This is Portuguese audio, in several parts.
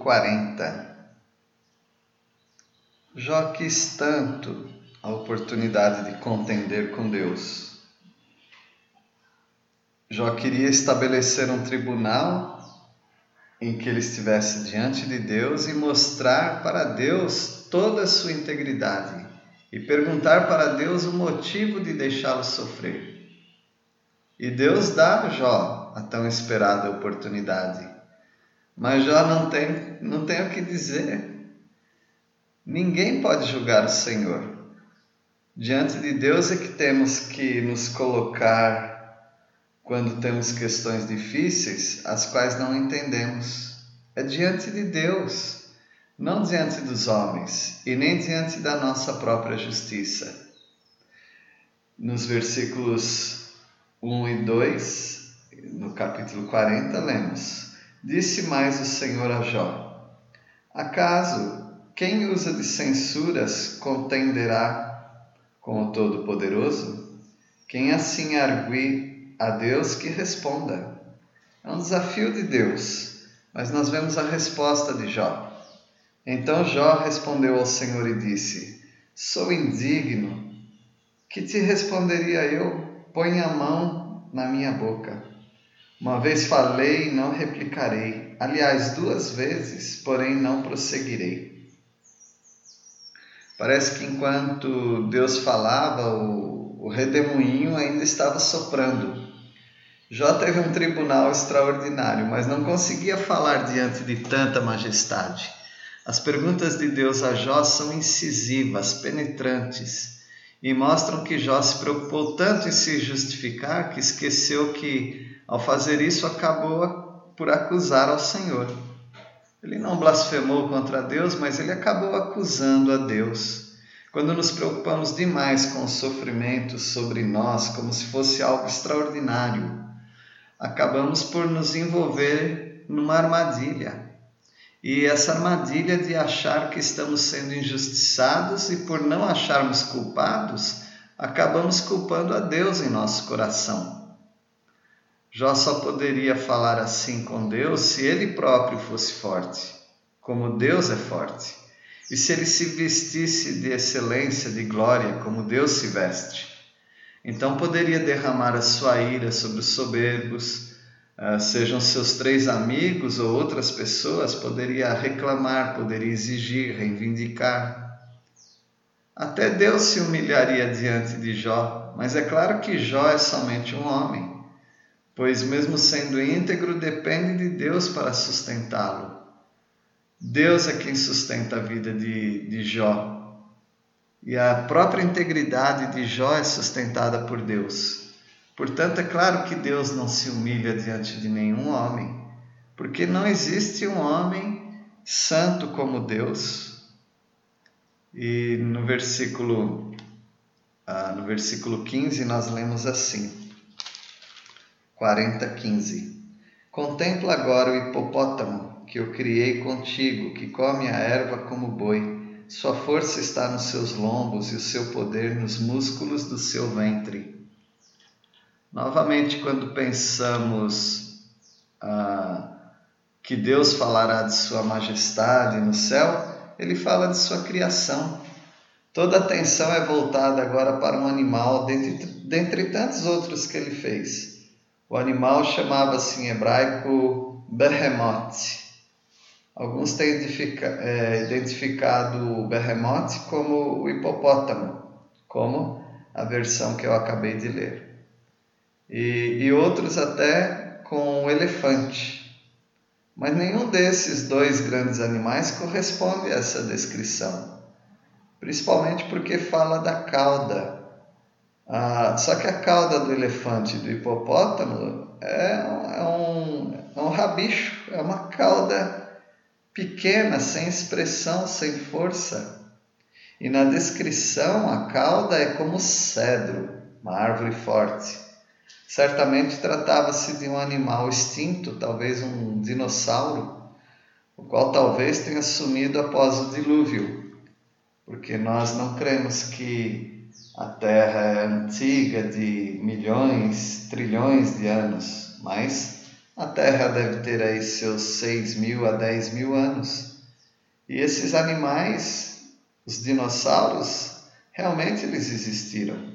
capítulo 40. Jó quis tanto a oportunidade de contender com Deus. Jó queria estabelecer um tribunal em que ele estivesse diante de Deus e mostrar para Deus toda a sua integridade e perguntar para Deus o motivo de deixá-lo sofrer. E Deus dá a Jó a tão esperada oportunidade. Mas Jó não tem, não tem o que dizer. Ninguém pode julgar o Senhor. Diante de Deus é que temos que nos colocar quando temos questões difíceis, as quais não entendemos. É diante de Deus, não diante dos homens e nem diante da nossa própria justiça. Nos versículos 1 e 2, no capítulo 40, lemos: Disse mais o Senhor a Jó: Acaso quem usa de censuras contenderá com o Todo-Poderoso? Quem assim arguir a Deus que responda. É um desafio de Deus, mas nós vemos a resposta de Jó. Então Jó respondeu ao Senhor e disse: Sou indigno. Que te responderia eu? põe a mão na minha boca. Uma vez falei e não replicarei. Aliás, duas vezes, porém não prosseguirei. Parece que enquanto Deus falava, o, o redemoinho ainda estava soprando. Jó teve um tribunal extraordinário, mas não conseguia falar diante de tanta majestade. As perguntas de Deus a Jó são incisivas, penetrantes e mostram que Jó se preocupou tanto em se justificar que esqueceu que, ao fazer isso, acabou por acusar ao Senhor. Ele não blasfemou contra Deus, mas ele acabou acusando a Deus. Quando nos preocupamos demais com os sofrimentos sobre nós, como se fosse algo extraordinário, acabamos por nos envolver numa armadilha e essa armadilha de achar que estamos sendo injustiçados e por não acharmos culpados, acabamos culpando a Deus em nosso coração. Jó só poderia falar assim com Deus se ele próprio fosse forte, como Deus é forte, e se ele se vestisse de excelência, de glória, como Deus se veste. Então poderia derramar a sua ira sobre os soberbos, ah, sejam seus três amigos ou outras pessoas, poderia reclamar, poderia exigir, reivindicar. Até Deus se humilharia diante de Jó, mas é claro que Jó é somente um homem, pois, mesmo sendo íntegro, depende de Deus para sustentá-lo. Deus é quem sustenta a vida de, de Jó. E a própria integridade de Jó é sustentada por Deus. Portanto, é claro que Deus não se humilha diante de nenhum homem, porque não existe um homem santo como Deus. E no versículo, ah, no versículo 15 nós lemos assim, 40, 15. Contempla agora o hipopótamo que eu criei contigo, que come a erva como boi. Sua força está nos seus lombos e o seu poder nos músculos do seu ventre. Novamente, quando pensamos ah, que Deus falará de Sua majestade no céu, Ele fala de Sua criação. Toda atenção é voltada agora para um animal, dentre, dentre tantos outros que Ele fez. O animal chamava-se em hebraico Behemoth. Alguns têm é, identificado o Behemoth como o hipopótamo, como a versão que eu acabei de ler e, e outros até com o elefante. Mas nenhum desses dois grandes animais corresponde a essa descrição, principalmente porque fala da cauda. Ah, só que a cauda do elefante e do hipopótamo é, é, um, é um rabicho, é uma cauda pequena, sem expressão, sem força. E na descrição, a cauda é como cedro, uma árvore forte. Certamente tratava-se de um animal extinto, talvez um dinossauro, o qual talvez tenha sumido após o dilúvio, porque nós não cremos que a Terra é antiga de milhões, trilhões de anos, mas A Terra deve ter aí seus 6 mil a 10 mil anos. E esses animais, os dinossauros, realmente eles existiram.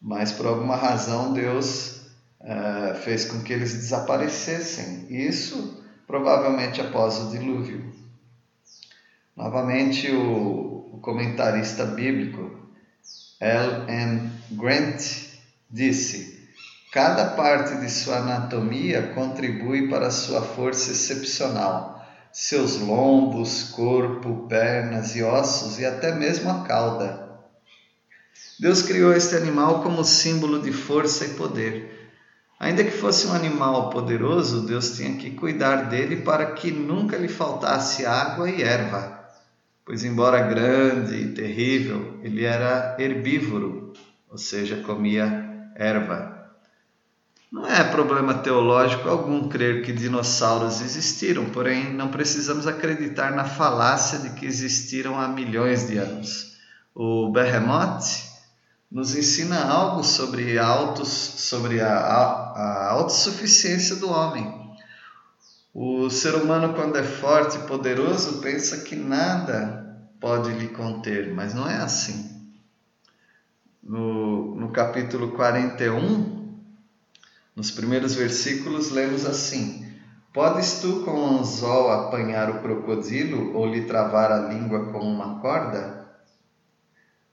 Mas por alguma razão Deus uh, fez com que eles desaparecessem. Isso provavelmente após o dilúvio. Novamente, o, o comentarista bíblico L. M. Grant disse: Cada parte de sua anatomia contribui para sua força excepcional. Seus lombos, corpo, pernas e ossos e até mesmo a cauda. Deus criou este animal como símbolo de força e poder. Ainda que fosse um animal poderoso, Deus tinha que cuidar dele para que nunca lhe faltasse água e erva pois, embora grande e terrível, ele era herbívoro, ou seja, comia erva. Não é problema teológico algum crer que dinossauros existiram, porém não precisamos acreditar na falácia de que existiram há milhões de anos. O Behemoth nos ensina algo sobre, autos, sobre a, a, a autossuficiência do homem. O ser humano, quando é forte e poderoso, pensa que nada pode lhe conter, mas não é assim. No, no capítulo 41, nos primeiros versículos, lemos assim: Podes tu com um anzol apanhar o crocodilo ou lhe travar a língua com uma corda?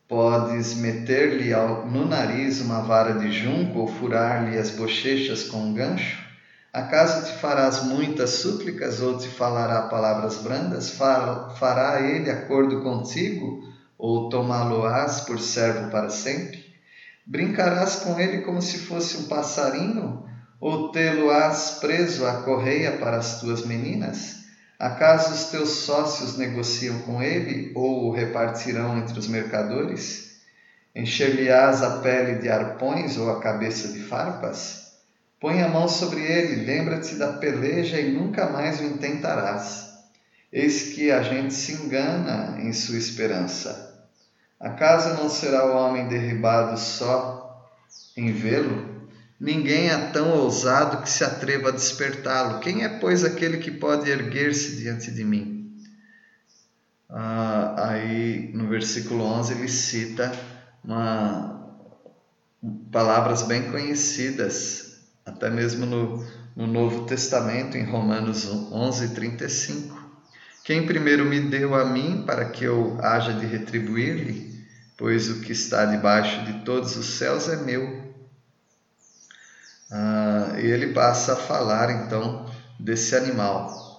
Podes meter-lhe no nariz uma vara de junco ou furar-lhe as bochechas com um gancho? Acaso te farás muitas súplicas ou te falará palavras brandas? Fará ele acordo contigo ou tomá-lo-ás por servo para sempre? Brincarás com ele como se fosse um passarinho ou tê-lo-ás preso à correia para as tuas meninas? Acaso os teus sócios negociam com ele ou o repartirão entre os mercadores? Encher-lhe-ás a pele de arpões ou a cabeça de farpas? Põe a mão sobre ele, lembra-te da peleja e nunca mais o intentarás. Eis que a gente se engana em sua esperança. Acaso não será o homem derribado só em vê-lo? Ninguém é tão ousado que se atreva a despertá-lo. Quem é, pois, aquele que pode erguer-se diante de mim? Ah, aí, no versículo 11, ele cita uma, palavras bem conhecidas até mesmo no, no Novo Testamento, em Romanos 11, 35. Quem primeiro me deu a mim para que eu haja de retribuir-lhe, pois o que está debaixo de todos os céus é meu. Ah, e ele passa a falar então desse animal.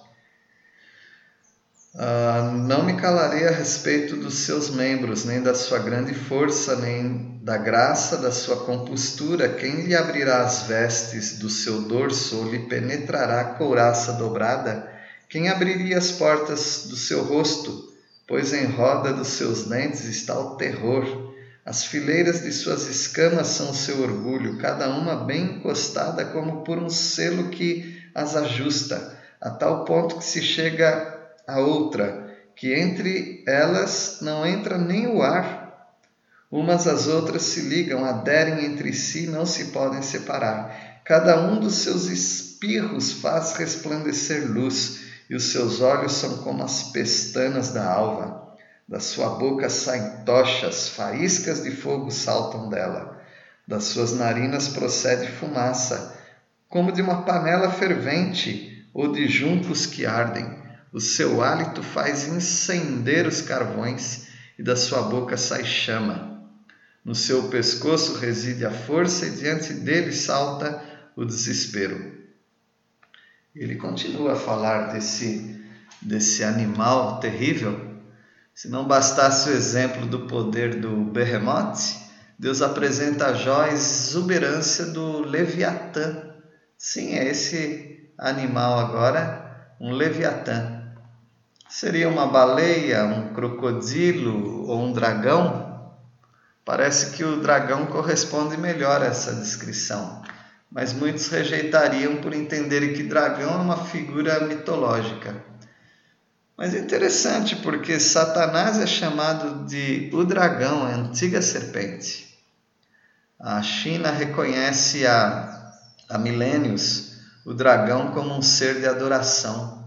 Uh, não me calarei a respeito dos seus membros, nem da sua grande força, nem da graça da sua compostura. Quem lhe abrirá as vestes do seu dorso ou lhe penetrará a couraça dobrada? Quem abriria as portas do seu rosto? Pois em roda dos seus dentes está o terror. As fileiras de suas escamas são o seu orgulho, cada uma bem encostada como por um selo que as ajusta, a tal ponto que se chega a outra, que entre elas não entra nem o ar. Umas às outras se ligam, aderem entre si, não se podem separar. Cada um dos seus espirros faz resplandecer luz, e os seus olhos são como as pestanas da alva. Da sua boca saem tochas, faíscas de fogo saltam dela. Das suas narinas procede fumaça, como de uma panela fervente ou de juncos que ardem. O seu hálito faz incender os carvões e da sua boca sai chama. No seu pescoço reside a força e diante dele salta o desespero. Ele continua a falar desse, desse animal terrível. Se não bastasse o exemplo do poder do Behemoth, Deus apresenta a Jó a exuberância do Leviatã. Sim, é esse animal agora, um Leviatã. Seria uma baleia, um crocodilo ou um dragão? Parece que o dragão corresponde melhor a essa descrição, mas muitos rejeitariam por entenderem que dragão é uma figura mitológica. Mas é interessante porque Satanás é chamado de o dragão, a antiga serpente. A China reconhece há, há milênios o dragão como um ser de adoração.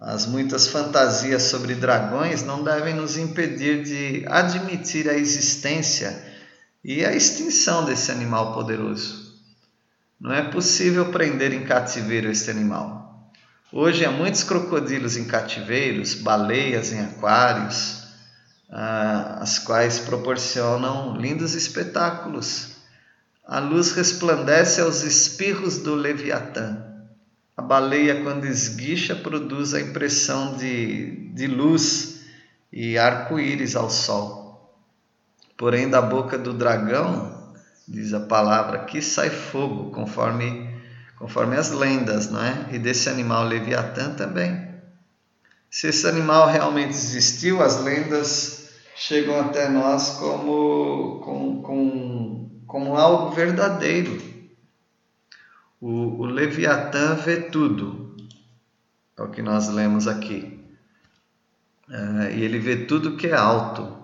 As muitas fantasias sobre dragões não devem nos impedir de admitir a existência e a extinção desse animal poderoso. Não é possível prender em cativeiro este animal. Hoje há muitos crocodilos em cativeiros, baleias em aquários, ah, as quais proporcionam lindos espetáculos. A luz resplandece aos espirros do Leviatã. A baleia, quando esguicha, produz a impressão de, de luz e arco-íris ao sol. Porém, da boca do dragão, diz a palavra, que sai fogo, conforme, conforme as lendas, não é? E desse animal Leviatã também. Se esse animal realmente existiu, as lendas chegam até nós como com, com, como algo verdadeiro. O, o Leviatã vê tudo, é o que nós lemos aqui. É, e ele vê tudo que é alto.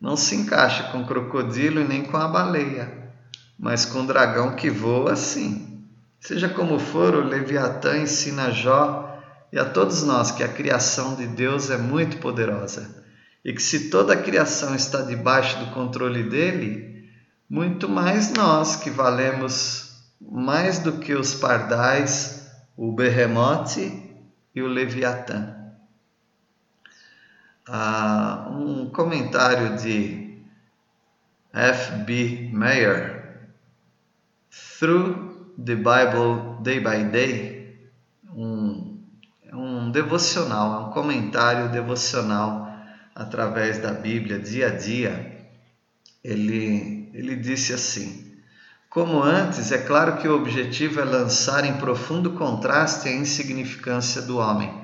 Não se encaixa com o crocodilo e nem com a baleia, mas com o dragão que voa sim. Seja como for, o Leviatã ensina Jó e a todos nós que a criação de Deus é muito poderosa e que se toda a criação está debaixo do controle dele, muito mais nós que valemos mais do que os pardais, o berremote e o leviatã. Ah, um comentário de F.B. Meyer, Through the Bible Day by Day, um, um devocional, é um comentário devocional através da Bíblia, dia a dia, ele, ele disse assim: Como antes, é claro que o objetivo é lançar em profundo contraste a insignificância do homem.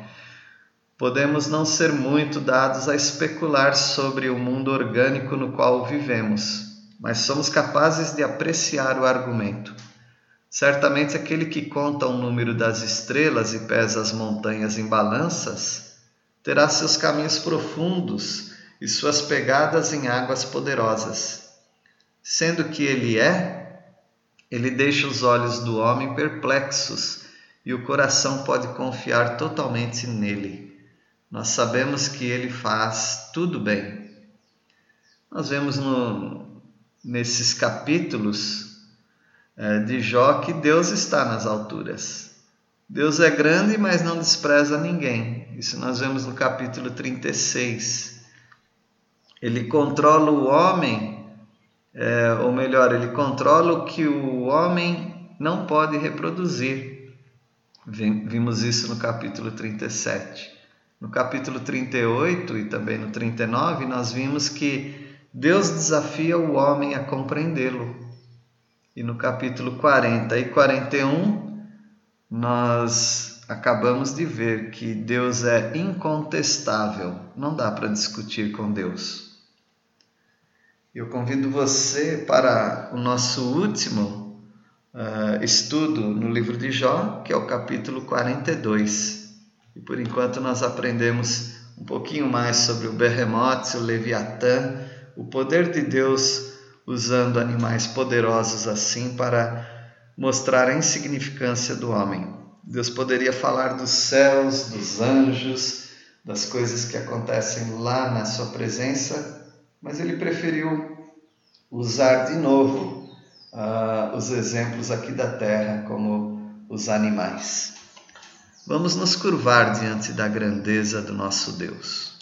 Podemos não ser muito dados a especular sobre o mundo orgânico no qual vivemos, mas somos capazes de apreciar o argumento. Certamente aquele que conta o número das estrelas e pesa as montanhas em balanças terá seus caminhos profundos e suas pegadas em águas poderosas. Sendo que ele é, ele deixa os olhos do homem perplexos e o coração pode confiar totalmente nele. Nós sabemos que ele faz tudo bem. Nós vemos no, nesses capítulos é, de Jó que Deus está nas alturas. Deus é grande, mas não despreza ninguém. Isso nós vemos no capítulo 36. Ele controla o homem, é, ou melhor, ele controla o que o homem não pode reproduzir. Vimos isso no capítulo 37. No capítulo 38 e também no 39, nós vimos que Deus desafia o homem a compreendê-lo. E no capítulo 40 e 41, nós acabamos de ver que Deus é incontestável, não dá para discutir com Deus. Eu convido você para o nosso último uh, estudo no livro de Jó, que é o capítulo 42. E por enquanto nós aprendemos um pouquinho mais sobre o Berremote, o Leviatã, o poder de Deus usando animais poderosos assim para mostrar a insignificância do homem. Deus poderia falar dos céus, dos anjos, das coisas que acontecem lá na sua presença, mas ele preferiu usar de novo uh, os exemplos aqui da terra, como os animais. Vamos nos curvar diante da grandeza do nosso Deus.